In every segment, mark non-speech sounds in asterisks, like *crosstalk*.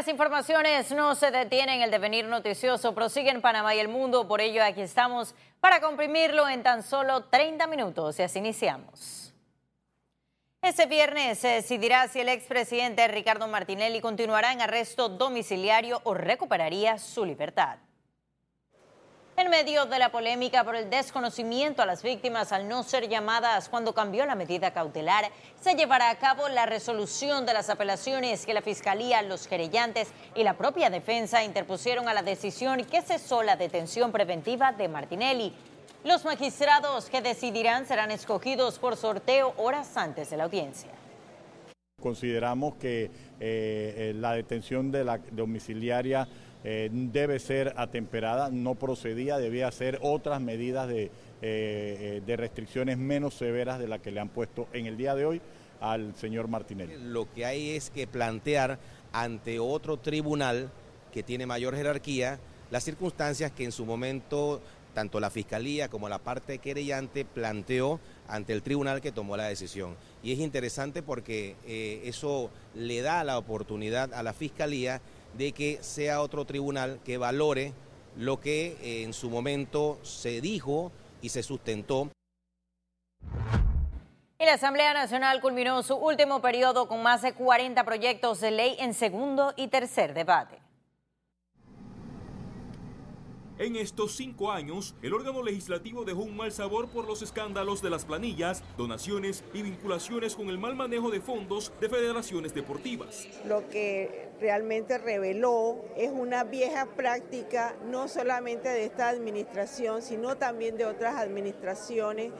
Las informaciones no se detienen, el devenir noticioso prosigue en Panamá y el mundo, por ello aquí estamos para comprimirlo en tan solo 30 minutos y así iniciamos. Este viernes se decidirá si el expresidente Ricardo Martinelli continuará en arresto domiciliario o recuperaría su libertad. En medio de la polémica por el desconocimiento a las víctimas al no ser llamadas cuando cambió la medida cautelar, se llevará a cabo la resolución de las apelaciones que la Fiscalía, los querellantes y la propia defensa interpusieron a la decisión que cesó la detención preventiva de Martinelli. Los magistrados que decidirán serán escogidos por sorteo horas antes de la audiencia. Consideramos que eh, eh, la detención de la domiciliaria eh, debe ser atemperada, no procedía, debía hacer otras medidas de, de restricciones menos severas de las que le han puesto en el día de hoy al señor Martinelli. Lo que hay es que plantear ante otro tribunal que tiene mayor jerarquía las circunstancias que en su momento tanto la Fiscalía como la parte querellante planteó ante el tribunal que tomó la decisión. Y es interesante porque eso le da la oportunidad a la Fiscalía de que sea otro tribunal que valore lo que eh, en su momento se dijo y se sustentó. La Asamblea Nacional culminó su último periodo con más de 40 proyectos de ley en segundo y tercer debate. En estos cinco años, el órgano legislativo dejó un mal sabor por los escándalos de las planillas, donaciones y vinculaciones con el mal manejo de fondos de federaciones deportivas. Lo que realmente reveló es una vieja práctica no solamente de esta administración, sino también de otras administraciones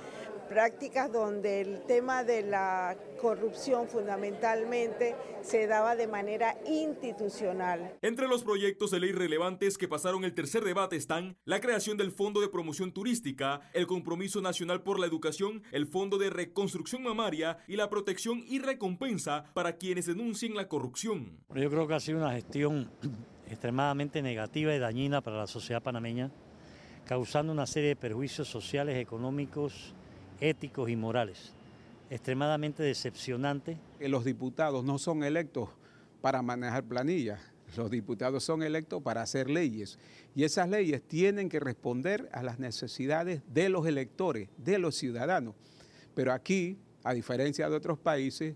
prácticas donde el tema de la corrupción fundamentalmente se daba de manera institucional. Entre los proyectos de ley relevantes que pasaron el tercer debate están la creación del Fondo de Promoción Turística, el Compromiso Nacional por la Educación, el Fondo de Reconstrucción Mamaria y la protección y recompensa para quienes denuncien la corrupción. Yo creo que ha sido una gestión *clears throat* extremadamente negativa y dañina para la sociedad panameña, causando una serie de perjuicios sociales, económicos, éticos y morales. Extremadamente decepcionante. Los diputados no son electos para manejar planillas, los diputados son electos para hacer leyes y esas leyes tienen que responder a las necesidades de los electores, de los ciudadanos. Pero aquí, a diferencia de otros países,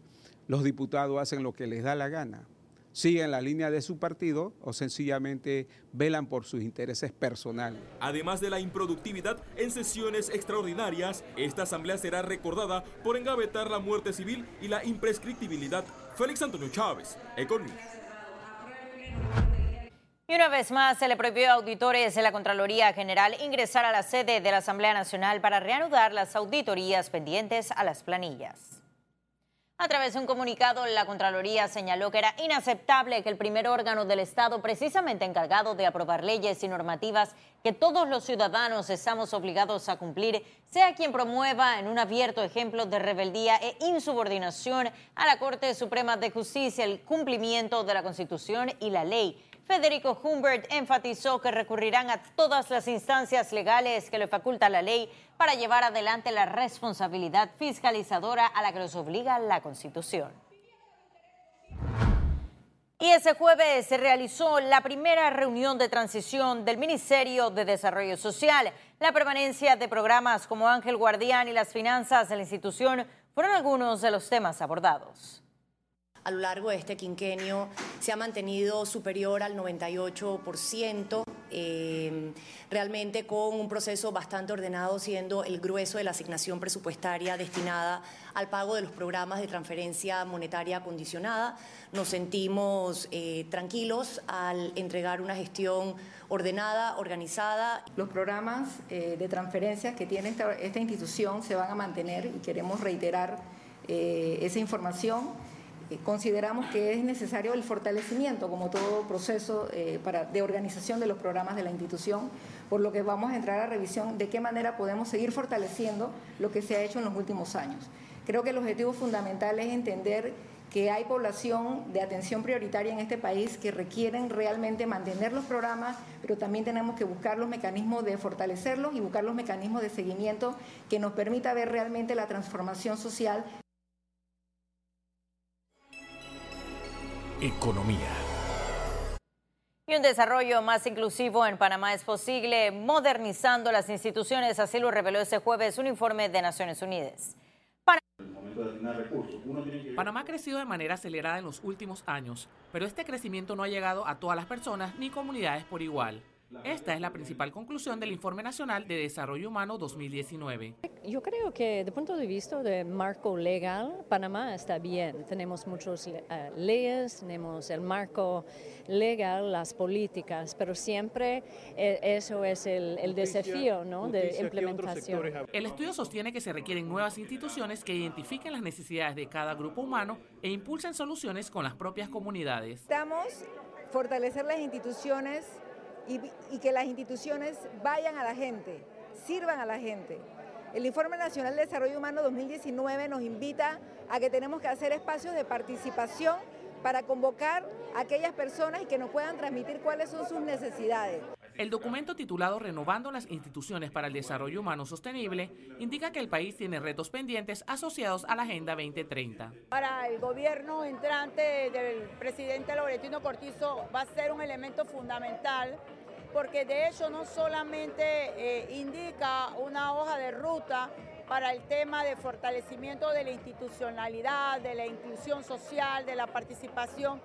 los diputados hacen lo que les da la gana siguen la línea de su partido o sencillamente velan por sus intereses personales. Además de la improductividad en sesiones extraordinarias, esta asamblea será recordada por engavetar la muerte civil y la imprescriptibilidad. Félix Antonio Chávez, Economía. Y una vez más se le prohibió a auditores de la Contraloría General ingresar a la sede de la Asamblea Nacional para reanudar las auditorías pendientes a las planillas. A través de un comunicado, la Contraloría señaló que era inaceptable que el primer órgano del Estado, precisamente encargado de aprobar leyes y normativas que todos los ciudadanos estamos obligados a cumplir, sea quien promueva en un abierto ejemplo de rebeldía e insubordinación a la Corte Suprema de Justicia el cumplimiento de la Constitución y la ley Federico Humbert enfatizó que recurrirán a todas las instancias legales que le faculta la ley para llevar adelante la responsabilidad fiscalizadora a la que los obliga la Constitución. Y ese jueves se realizó la primera reunión de transición del Ministerio de Desarrollo Social. La permanencia de programas como Ángel Guardián y las finanzas de la institución fueron algunos de los temas abordados a lo largo de este quinquenio se ha mantenido superior al 98%, eh, realmente con un proceso bastante ordenado, siendo el grueso de la asignación presupuestaria destinada al pago de los programas de transferencia monetaria condicionada. Nos sentimos eh, tranquilos al entregar una gestión ordenada, organizada. Los programas eh, de transferencias que tiene esta, esta, institución se van a mantener y queremos reiterar esa información eh, consideramos que es necesario el fortalecimiento, como todo proceso eh, para, de organización de los programas de la institución, por lo que vamos a entrar a revisión de qué manera podemos seguir fortaleciendo lo que se ha hecho en los últimos años. Creo que el objetivo fundamental es entender que hay población de atención prioritaria en este país que requieren realmente mantener los programas, pero también tenemos que buscar los mecanismos de fortalecerlos y buscar los mecanismos de seguimiento que nos permita ver realmente la transformación social Economía. Y un desarrollo más inclusivo en Panamá es posible modernizando las instituciones, así lo reveló ese jueves un informe de Naciones Unidas. Panamá ha crecido de manera acelerada en los últimos años, pero este crecimiento no ha llegado a todas las personas ni comunidades por igual. Esta es la principal conclusión del Informe Nacional de Desarrollo Humano 2019. Yo creo que desde el punto de vista de marco legal, Panamá está bien. Tenemos muchas uh, leyes, tenemos el marco legal, las políticas, pero siempre eh, eso es el, el desafío ¿no? de implementación. El estudio sostiene que se requieren nuevas instituciones que identifiquen las necesidades de cada grupo humano e impulsen soluciones con las propias comunidades. Estamos fortalecer las instituciones y, que las instituciones vayan a la gente, sirvan a la gente. El Informe Nacional de Desarrollo Humano 2019 nos invita a que tenemos que hacer espacios de participación para convocar a aquellas personas y que nos puedan transmitir cuáles son sus necesidades. El documento titulado Renovando las instituciones para el desarrollo humano sostenible indica que el país tiene retos pendientes asociados a la Agenda 2030. Para el gobierno entrante del presidente Laurentino Cortizo va a ser un elemento fundamental porque de hecho no solamente eh, indica una hoja de ruta para el tema de fortalecimiento de la institucionalidad, de la inclusión social, de la participación,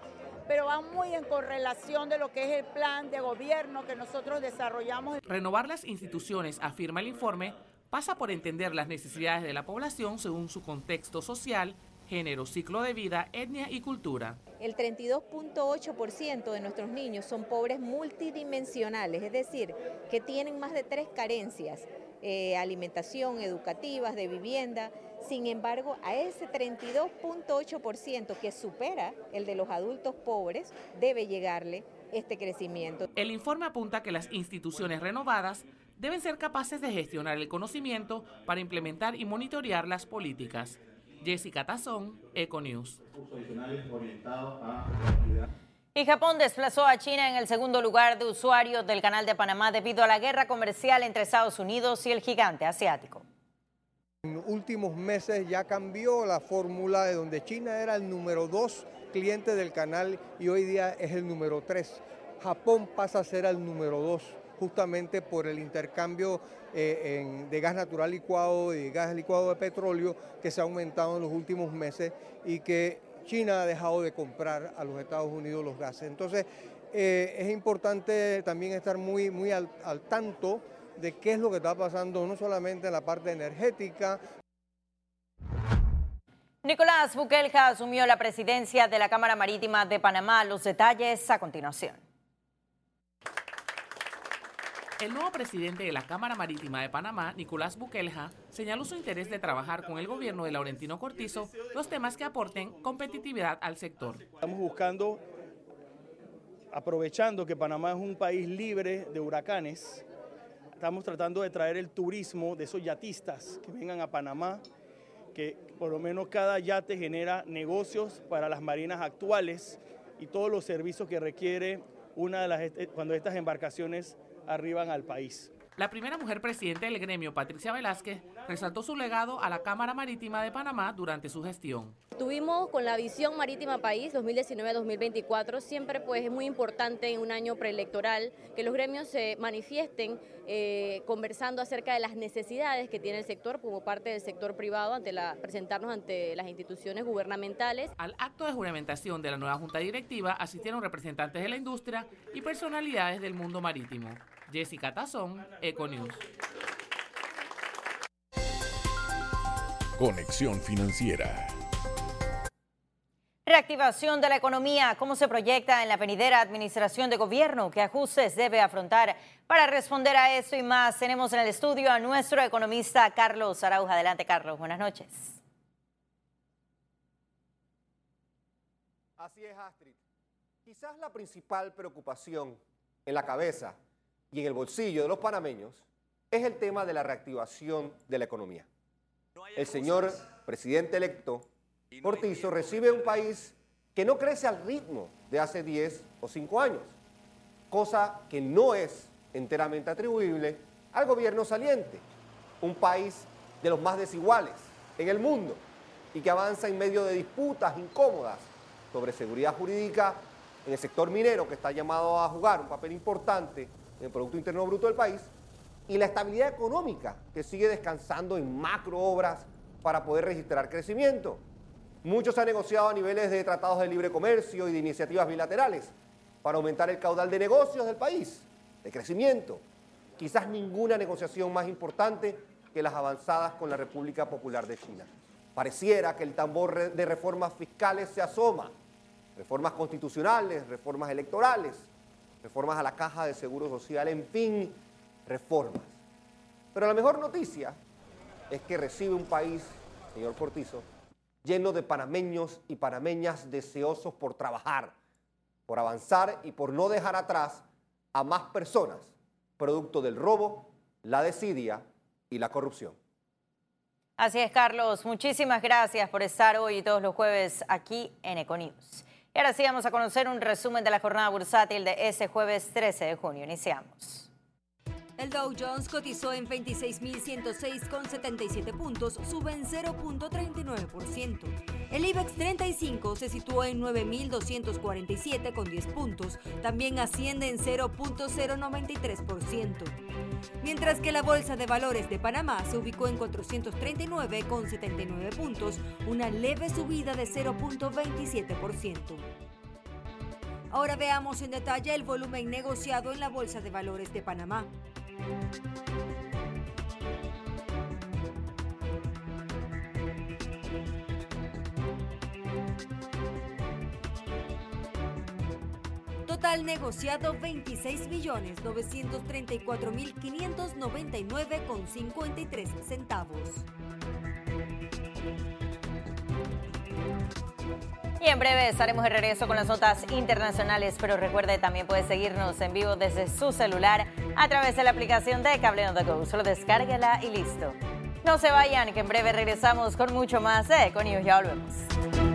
pero va muy en correlación de lo que es el plan de gobierno que nosotros desarrollamos. Renovar las instituciones, afirma el informe, pasa por entender las necesidades de la población según su contexto social, género, ciclo de vida, etnia y cultura. El 32.8% de nuestros niños son pobres multidimensionales, es decir, que tienen más de tres carencias, eh, alimentación, educativas, de vivienda, sin embargo, a ese 32.8% que supera el de los adultos pobres, debe llegarle este crecimiento. El informe apunta que las instituciones renovadas deben ser capaces de gestionar el conocimiento para implementar y monitorear las políticas. Jessica Tazón, Econews. Y Japón desplazó a China en el segundo lugar de usuarios del Canal de Panamá debido a la guerra comercial entre Estados Unidos y el gigante asiático. En últimos meses ya cambió la fórmula de donde China era el número dos cliente del canal y hoy día es el número tres. Japón pasa a ser el número dos justamente por el intercambio eh, de gas natural licuado y gas licuado de petróleo que se ha aumentado en los últimos meses y que China ha dejado de comprar a los Estados Unidos los gases. Entonces, eh, es importante también estar muy, muy al tanto de qué es lo que está pasando, no solamente en la parte energética. Nicolás Bukelja asumió la presidencia de la Cámara Marítima de Panamá. Los detalles a continuación. El nuevo presidente de la Cámara Marítima de Panamá, Nicolás Bukelja, señaló su interés de trabajar con el gobierno de Laurentino Cortizo los temas que aporten competitividad al sector. Estamos buscando, aprovechando que Panamá es un país libre de huracanes, Estamos tratando de traer el turismo de esos yatistas que vengan a Panamá, que por lo menos cada yate genera negocios para las marinas actuales y todos los servicios que requiere una de las, cuando estas embarcaciones arriban al país. La primera mujer presidente del gremio, Patricia Velázquez, resaltó su legado a la Cámara Marítima de Panamá durante su gestión. Tuvimos con la visión Marítima País 2019-2024, siempre pues es muy importante en un año preelectoral que los gremios se manifiesten eh, conversando acerca de las necesidades que tiene el sector como parte del sector privado ante la, presentarnos ante las instituciones gubernamentales. Al acto de juramentación de la nueva Junta Directiva asistieron representantes de la industria y personalidades del mundo marítimo. Jessica Tazón, Econews. Conexión Financiera. Reactivación de la economía, ¿cómo se proyecta en la venidera administración de gobierno? ¿Qué ajustes debe afrontar? Para responder a esto y más, tenemos en el estudio a nuestro economista Carlos Arauja. Adelante, Carlos. Buenas noches. Así es, Astrid. Quizás la principal preocupación en la cabeza y en el bolsillo de los panameños es el tema de la reactivación de la economía. El señor presidente electo Cortizo recibe un país que no crece al ritmo de hace 10 o 5 años, cosa que no es enteramente atribuible al gobierno saliente, un país de los más desiguales en el mundo y que avanza en medio de disputas incómodas sobre seguridad jurídica en el sector minero, que está llamado a jugar un papel importante el Producto Interno Bruto del país, y la estabilidad económica, que sigue descansando en macro obras para poder registrar crecimiento. Mucho se ha negociado a niveles de tratados de libre comercio y de iniciativas bilaterales para aumentar el caudal de negocios del país, de crecimiento. Quizás ninguna negociación más importante que las avanzadas con la República Popular de China. Pareciera que el tambor de reformas fiscales se asoma, reformas constitucionales, reformas electorales, reformas a la caja de seguro social, en fin, reformas. Pero la mejor noticia es que recibe un país, señor Cortizo, lleno de panameños y panameñas deseosos por trabajar, por avanzar y por no dejar atrás a más personas, producto del robo, la desidia y la corrupción. Así es, Carlos. Muchísimas gracias por estar hoy y todos los jueves aquí en Econews. Ahora sí vamos a conocer un resumen de la jornada bursátil de ese jueves 13 de junio. Iniciamos. El Dow Jones cotizó en 26.106,77 puntos, sube en 0.39%. El IBEX 35 se situó en 9.247,10 puntos, también asciende en 0.093%. Mientras que la Bolsa de Valores de Panamá se ubicó en 439,79 puntos, una leve subida de 0.27%. Ahora veamos en detalle el volumen negociado en la Bolsa de Valores de Panamá. Total negociado 26 millones 934 mil 599 con 53 centavos. Y en breve estaremos de regreso con las notas internacionales, pero recuerde también puede seguirnos en vivo desde su celular a través de la aplicación de Cable on. Solo descárguela y listo. No se vayan, que en breve regresamos con mucho más de Econius. Ya volvemos.